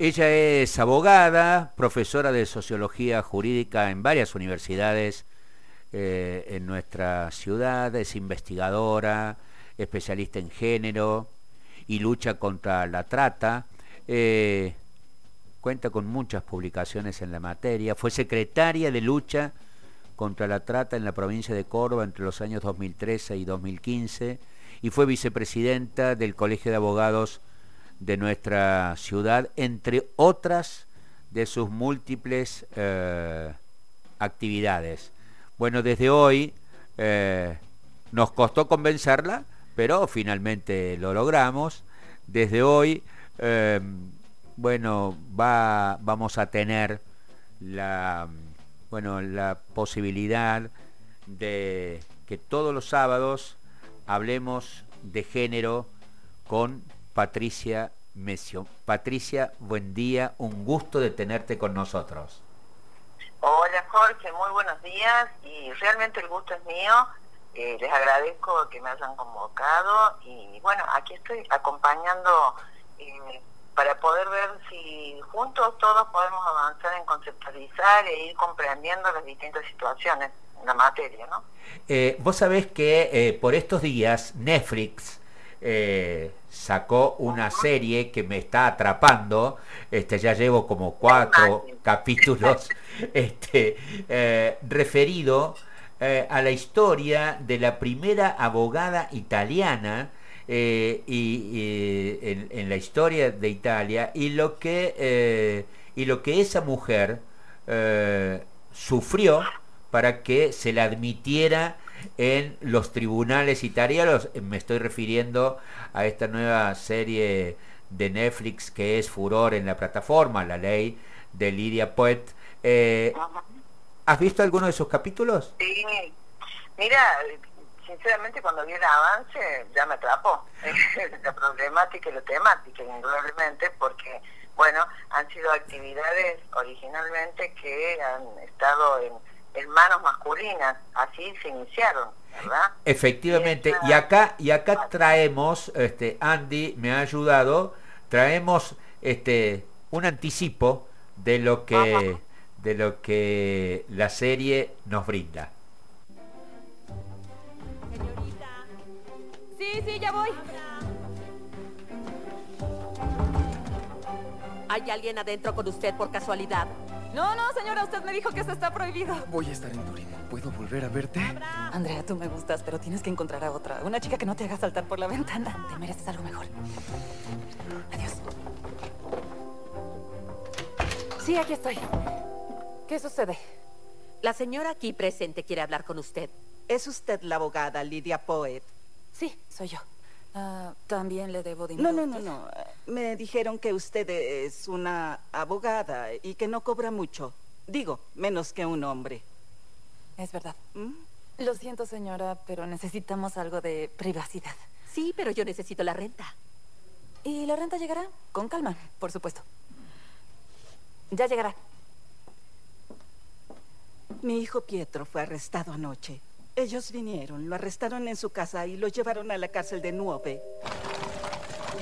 Ella es abogada, profesora de sociología jurídica en varias universidades eh, en nuestra ciudad, es investigadora, especialista en género y lucha contra la trata. Eh, cuenta con muchas publicaciones en la materia. Fue secretaria de lucha contra la trata en la provincia de Córdoba entre los años 2013 y 2015 y fue vicepresidenta del Colegio de Abogados de nuestra ciudad, entre otras de sus múltiples eh, actividades. Bueno, desde hoy eh, nos costó convencerla, pero finalmente lo logramos. Desde hoy, eh, bueno, va, vamos a tener la, bueno, la posibilidad de que todos los sábados hablemos de género con Patricia Mesio. Patricia, buen día, un gusto de tenerte con nosotros. Hola Jorge, muy buenos días y realmente el gusto es mío. Eh, les agradezco que me hayan convocado y bueno, aquí estoy acompañando eh, para poder ver si juntos todos podemos avanzar en conceptualizar e ir comprendiendo las distintas situaciones en la materia, ¿no? Eh, vos sabés que por estos días Netflix eh, sacó una serie que me está atrapando, este, ya llevo como cuatro capítulos, este, eh, referido eh, a la historia de la primera abogada italiana y, en, la historia de Italia y lo que, y lo que esa mujer sufrió para que se la admitiera en los tribunales italianos. Me estoy refiriendo a esta nueva serie de Netflix que es furor en la plataforma, La Ley de Lidia Poet. Eh, ¿Has visto alguno de esos capítulos? Sí. Mira, sinceramente cuando vi el avance ya me atrapó la problemática y la temática, indudablemente, porque, bueno, han sido actividades originalmente que han estado en en manos masculinas, así se iniciaron, ¿verdad? Efectivamente, y, acá y acá traemos, este Andy me ha ayudado, traemos este un anticipo de lo que de lo que la serie nos brinda. Señorita. Sí, sí, ya voy. ¿Hay alguien adentro con usted por casualidad? No, no, señora, usted me dijo que eso está prohibido. Voy a estar en Turín. ¿Puedo volver a verte? Andrea, tú me gustas, pero tienes que encontrar a otra. Una chica que no te haga saltar por la ventana. Te mereces algo mejor. Adiós. Sí, aquí estoy. ¿Qué sucede? La señora aquí presente quiere hablar con usted. ¿Es usted la abogada Lidia Poet? Sí, soy yo. Ah, También le debo dinero. No, no, no, no. Me dijeron que usted es una abogada y que no cobra mucho. Digo, menos que un hombre. Es verdad. ¿Mm? Lo siento, señora, pero necesitamos algo de privacidad. Sí, pero yo necesito la renta. ¿Y la renta llegará? Con calma, por supuesto. Ya llegará. Mi hijo Pietro fue arrestado anoche. Ellos vinieron, lo arrestaron en su casa y lo llevaron a la cárcel de Nuove.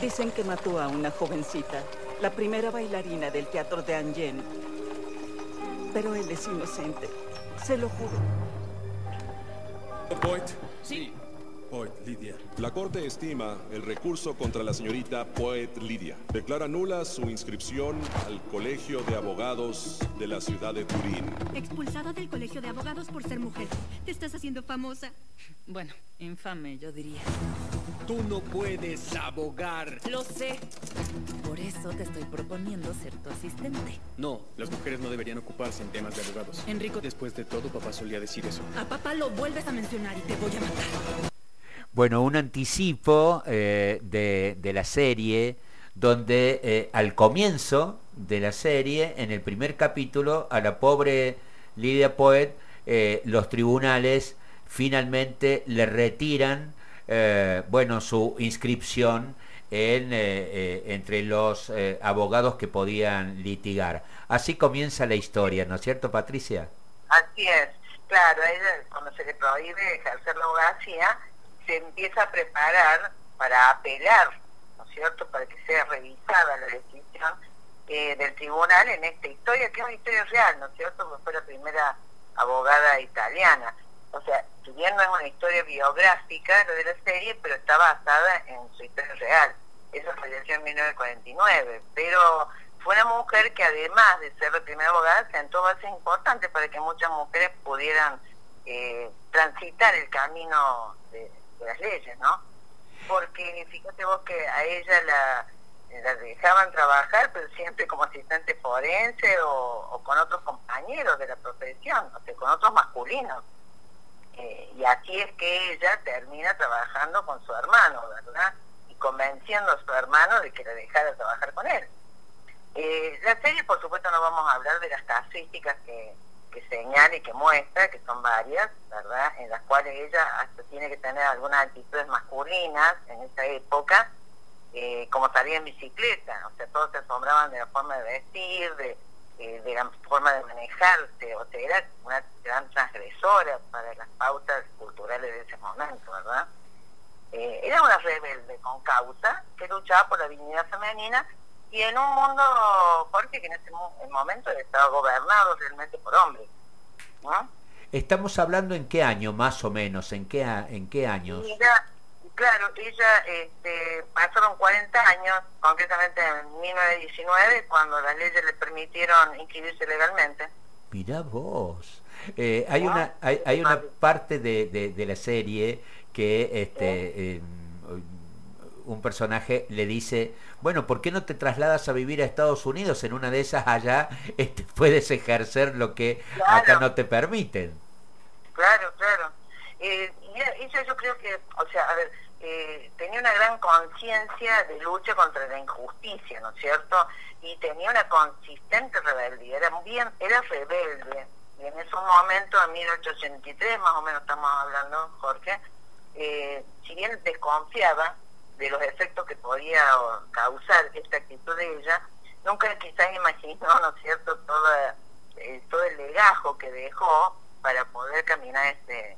Dicen que mató a una jovencita, la primera bailarina del teatro de Angen. Pero él es inocente, se lo juro. Boyd. Sí. Poet Lidia. La Corte estima el recurso contra la señorita Poet Lidia. Declara nula su inscripción al Colegio de Abogados de la ciudad de Turín. Expulsada del Colegio de Abogados por ser mujer. Te estás haciendo famosa. Bueno, infame, yo diría. Tú no puedes abogar. Lo sé. Por eso te estoy proponiendo ser tu asistente. No, las mujeres no deberían ocuparse en temas de abogados. Enrico, después de todo, papá solía decir eso. A papá lo vuelves a mencionar y te voy a matar. Bueno, un anticipo eh, de, la serie donde eh, al comienzo de la serie, en el primer capítulo, a la pobre Lidia Poet, eh, los tribunales finalmente le retiran, bueno, su inscripción en, entre los abogados que podían litigar. Así comienza la historia, ¿no es cierto, Patricia? Así es, claro, ella, cuando se le prohíbe ejercer la abogacía, se empieza a preparar para apelar, ¿no es cierto?, para que sea revisada la decisión eh, del tribunal en esta historia, que es una historia real, ¿no es cierto? Porque fue la primera abogada italiana. O sea, si no es una historia biográfica lo de la serie, pero está basada en su historia real. Eso falleció en 1949, pero fue una mujer que además de ser la primera abogada sentó bases importantes para que muchas mujeres pudieran eh, transitar el camino de, las leyes, ¿no? Porque fíjate vos que a ella la, dejaban trabajar, pero siempre como asistente forense o, con otros compañeros de la profesión, o sea, con otros masculinos. Eh, y así es que ella termina trabajando con su hermano, ¿verdad? Y convenciendo a su hermano de que la dejara trabajar con él. Eh, la serie, por supuesto, no vamos a hablar de las casuísticas que, que señala y que muestra, que son varias, ¿verdad? En las cuales ella hasta tiene que tener algunas actitudes masculinas en esa época, eh, como salir en bicicleta, o sea, todos se asombraban de la forma de vestir, de, de la forma de manejarse, o sea, era una gran transgresora para las pautas culturales de ese momento, ¿verdad? Eh, era una rebelde con causa que luchaba por la dignidad femenina y en un mundo, Jorge, que en ese momento estaba gobernado realmente por hombres. ¿no? Estamos hablando en qué año, más o menos, en qué, en qué años. Mira, claro, ella este, pasaron 40 años, concretamente en 1919, cuando las leyes le permitieron inscribirse legalmente. Mira vos. Eh, hay, una, hay, hay, una parte de, de, la serie que este, un personaje le dice, bueno, ¿por qué no te trasladas a vivir a Estados Unidos? En una de esas allá este, puedes ejercer lo que acá no te permiten. Claro, claro. Eh, ella yo creo que, o sea, a ver, eh, tenía una gran conciencia de lucha contra la injusticia, ¿no es cierto? Y tenía una consistente rebeldía, era bien, era rebelde. Y en ese momento, en 1883 más o menos estamos hablando, Jorge, eh, si bien desconfiaba de los efectos que podía causar esta actitud de ella, nunca quizás imaginó, ¿no cierto?, toda, eh, todo el legajo que dejó para poder caminar este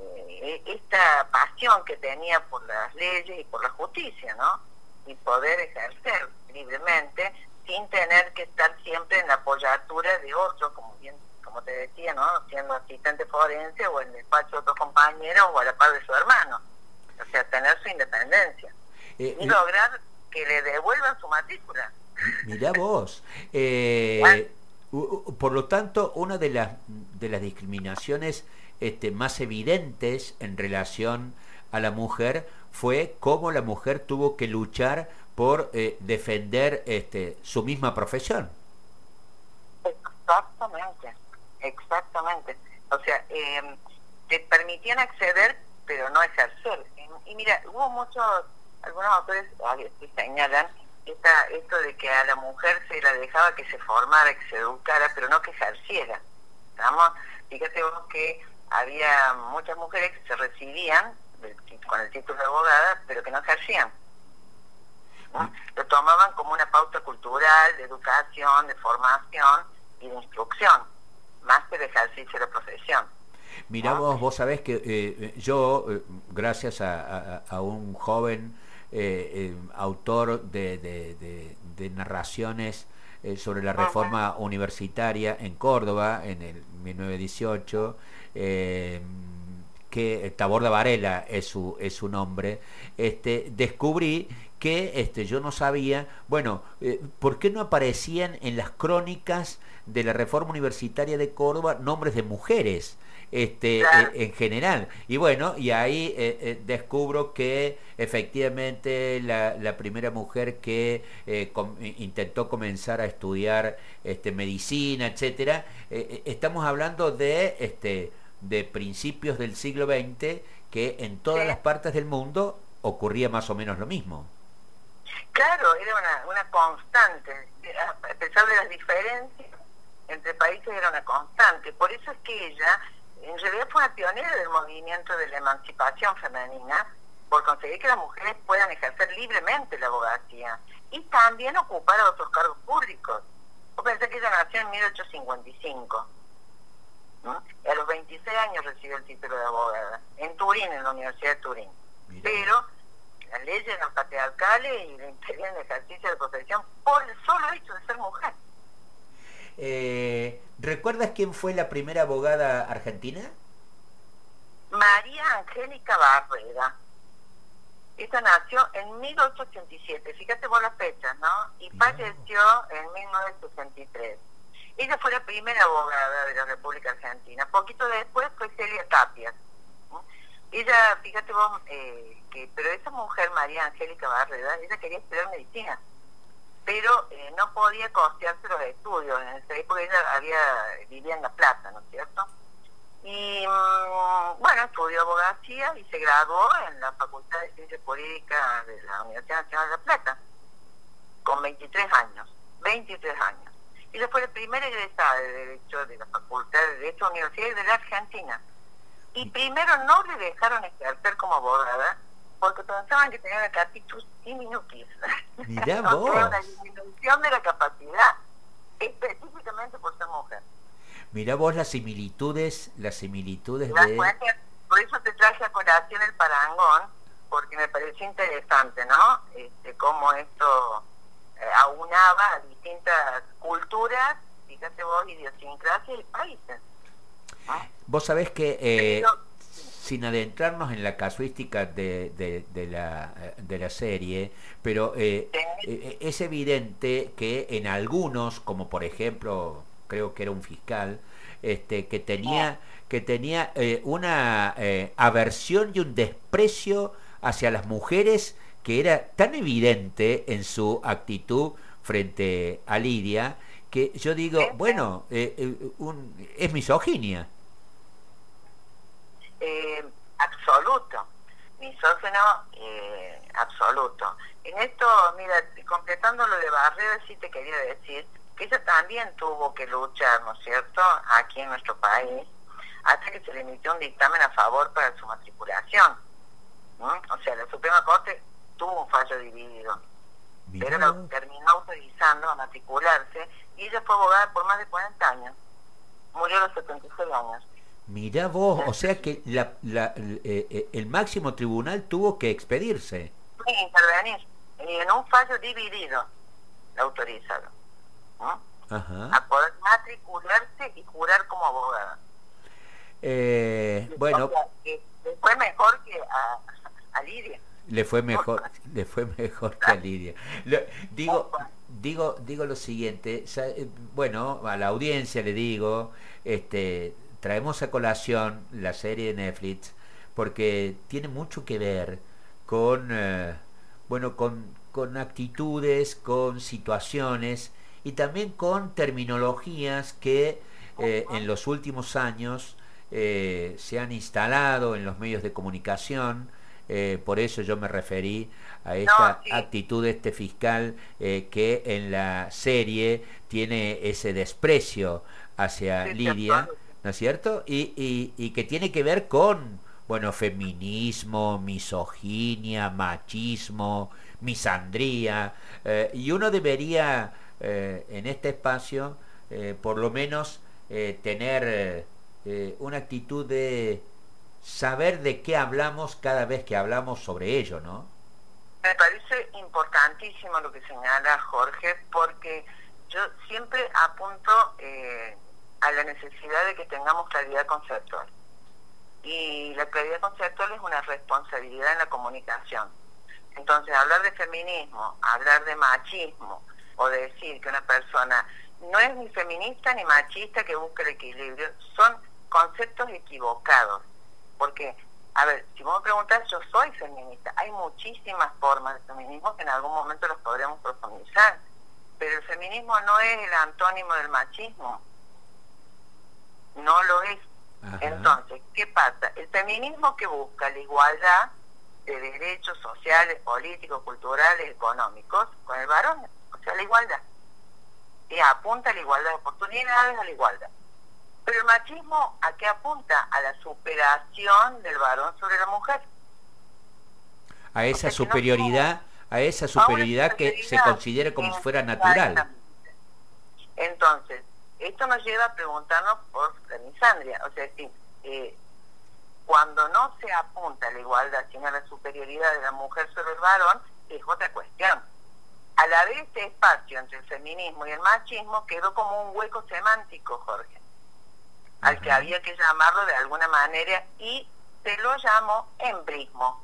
eh, esta pasión que tenía por las leyes y por la justicia, ¿no? Y poder ejercer libremente sin tener que estar siempre en la apoyatura de otros, como bien como te decía, ¿no? Siendo asistente forense o en el despacho de otros compañeros o a la par de su hermano o sea, tener su independencia eh, y eh, lograr que le devuelvan su matrícula. Mirá vos. Eh, por lo tanto, una de las, de las discriminaciones este, más evidentes en relación a la mujer fue cómo la mujer tuvo que luchar por defender este, su misma profesión. Exactamente, exactamente. O sea, te permitían acceder, pero no ejercer. Y mira, hubo muchos, algunos autores que señalan esta, esto de que a la mujer se la dejaba que se formara, que se educara, pero no que ejerciera. ¿Estamos? Fíjate vos que había muchas mujeres que se recibían con el título de abogada, pero que no ejercían. Lo tomaban como una pauta cultural, de educación, de formación y de instrucción, más que de ejercicio de profesión. Mirá vos, vos sabés que eh, yo, eh, gracias a, un joven eh, autor de, narraciones sobre la reforma universitaria en Córdoba en el 1918, que Taborda Varela es su, es su nombre, este, descubrí que este, yo no sabía, bueno, ¿por qué no aparecían en las crónicas de la reforma universitaria de Córdoba nombres de mujeres? este, eh, en general. Y bueno, y ahí eh, eh, descubro que efectivamente la, primera mujer que intentó comenzar a estudiar este, medicina, etcétera, estamos hablando de, este, de principios del siglo XX que en todas las partes del mundo ocurría más o menos lo mismo. Claro, era una, una constante, a pesar de las diferencias entre países era una constante. Por eso es que ella en realidad fue una pionera del movimiento de la emancipación femenina por conseguir que las mujeres puedan ejercer libremente la abogacía y también ocupar otros cargos públicos. Yo pensé que ella nació en 1855. Y a los 26 años recibió el título de abogada, en Turín, en la Universidad de Turín. Pero las leyes eran patriarcales y le impedían el ejercicio de profesión por el solo hecho de ser mujer. Eh, ¿Recuerdas quién fue la primera abogada argentina? María Angélica Barrera. Esta nació en 1887, fíjate vos las fechas, ¿no? Y falleció en 1963. Ella fue la primera abogada de la República Argentina. Poquito después fue Celia Tapia. Ella, fíjate vos, eh, que, pero esa mujer, María Angélica Barrera, ella quería estudiar medicina, pero eh, no podía costearse los estudios. En esa época ella había, vivía en La Plata, ¿no es cierto? Y mm, bueno, estudió abogacía y se graduó en la Facultad de Ciencias Políticas de la Universidad Nacional de La Plata, con 23 años, 23 años. Ella fue la primera egresada de Derecho de la Facultad de esta universidad de la Argentina. Y primero no le dejaron ejercer como abogada porque pensaban que tenía una capitus diminutis. Mirá vos. una disminución de la capacidad, específicamente por ser mujer. Mirá vos las similitudes, las similitudes ¿Te das de... cuenta? Por eso te traje a colación el parangón, porque me pareció interesante, ¿no? Este, cómo esto eh, aunaba a distintas culturas, fíjate vos, idiosincrasias y países. Vos sabés que, eh, sin adentrarnos en la casuística de, de- de la, de la serie, pero eh, eh, es evidente que en algunos, como por ejemplo, creo que era un fiscal, este, que tenía, que tenía eh, una eh, aversión y un desprecio hacia las mujeres que era tan evidente en su actitud frente a Lidia, que yo digo, bueno, eh, eh, un- es misoginia. Eh, absoluto, misógeno eh, absoluto. En esto, mira, completando lo de Barrera, sí te quería decir que ella también tuvo que luchar, ¿no es cierto?, aquí en nuestro país, hasta que se le emitió un dictamen a favor para su matriculación. O sea, la Suprema Corte tuvo un fallo dividido, pero vos. terminó autorizando a matricularse y ella fue abogada por más de 40 años. Murió a los 76 años. Mirá vos, o sea que la- la- el, eh, eh, el máximo tribunal tuvo que expedirse. Puede intervenir en un fallo dividido la autorizaron ¿no? Ajá. a poder matricularse y jurar como abogada. Eh, bueno, O sea, que le fue mejor que a, a Lidia. le fue mejor, le fue mejor que a Lidia. Lo- digo, digo, digo lo siguiente, eh, bueno, a la audiencia le digo, este, traemos a colación la serie de Netflix porque tiene mucho que ver con, eh, bueno, con, con actitudes, con situaciones y también con terminologías que eh, en los últimos años eh, se han instalado en los medios de comunicación. eh, por eso yo me referí a esta sí. actitud de este fiscal eh, que en la serie tiene ese desprecio hacia Sí, Lidia. ¿No es cierto? Y, y- que tiene que ver con, bueno, feminismo, misoginia, machismo, misandría, eh, y uno debería eh, en este espacio, eh, por lo menos, tener una actitud de saber de qué hablamos cada vez que hablamos sobre ello, ¿no? Me parece importantísimo lo que señala Jorge porque yo siempre apunto a la necesidad de que tengamos claridad conceptual. Y la claridad conceptual es una responsabilidad en la comunicación. Entonces, hablar de feminismo, hablar de machismo, o decir que una persona no es ni feminista ni machista que busca el equilibrio, son conceptos equivocados. Porque, a ver, si vos me preguntas, yo soy feminista. Hay muchísimas formas de feminismo que en algún momento los podremos profundizar. Pero el feminismo no es el antónimo del machismo. No lo es. Ajá. Entonces, ¿qué pasa? El feminismo que busca la igualdad de derechos sociales, políticos, culturales, económicos con el varón, o sea, la igualdad. Y apunta a la igualdad de oportunidades, a la igualdad. Pero el machismo, ¿a qué apunta? A la superación del varón sobre la mujer. a esa sea, que no superioridad, a esa superioridad que se superioridad considere como si fuera natural. Entonces, esto nos lleva a preguntarnos por la misandria, o sea, es decir, eh, cuando no se apunta a la igualdad, sino a la superioridad de la mujer sobre el varón, es otra cuestión. A la vez, este espacio entre el feminismo y el machismo quedó como un hueco semántico, Jorge, al que había que llamarlo de alguna manera y se lo llamó embrismo,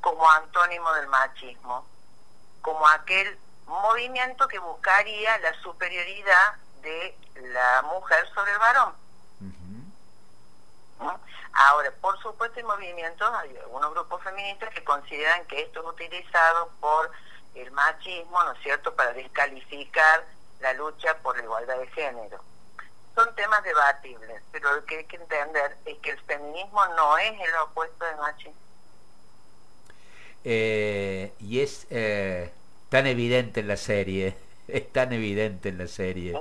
como antónimo del machismo, como aquel movimiento que buscaría la superioridad de la mujer sobre el varón. Ahora, por supuesto hay movimientos, hay algunos grupos feministas que consideran que esto es utilizado por el machismo, ¿no es cierto?, para descalificar la lucha por la igualdad de género. Son temas debatibles, pero lo que hay que entender es que el feminismo no es el opuesto del machismo. Eh, y es eh, tan evidente en la serie, es tan evidente en la serie,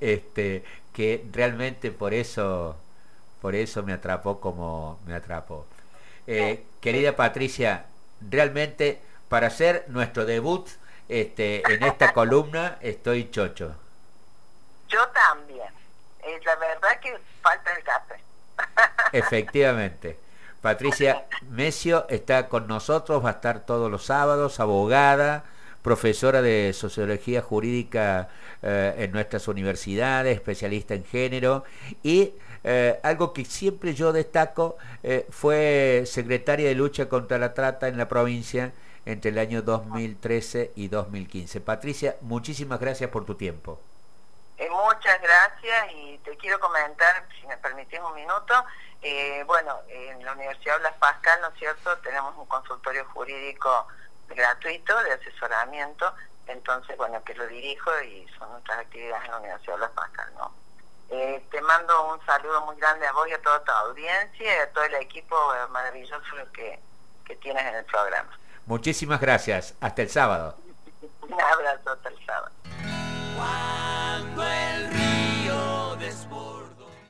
este, que realmente por eso por eso me atrapó como me atrapó. Eh, querida Patricia, realmente para hacer nuestro debut este, en esta columna estoy chocho. Yo también. Es la verdad que falta el café. Efectivamente. Patricia Mesio está con nosotros, va a estar todos los sábados, abogada, profesora de sociología jurídica eh, en nuestras universidades, especialista en género y eh, algo que siempre yo destaco eh, fue secretaria de lucha contra la trata en la provincia entre el año 2013 y 2015. Patricia, muchísimas gracias por tu tiempo. muchas gracias y te quiero comentar, si me permitís un minuto, bueno, en la Universidad Blas Pascal, ¿no es cierto?, tenemos un consultorio jurídico gratuito de asesoramiento, entonces, bueno, que lo dirijo y son nuestras actividades en la Universidad de Las Pascas, ¿no? Eh, te mando un saludo muy grande a vos y a toda tu audiencia y a todo el equipo maravilloso que, que tienes en el programa. Muchísimas gracias. Hasta el sábado. un abrazo hasta el sábado.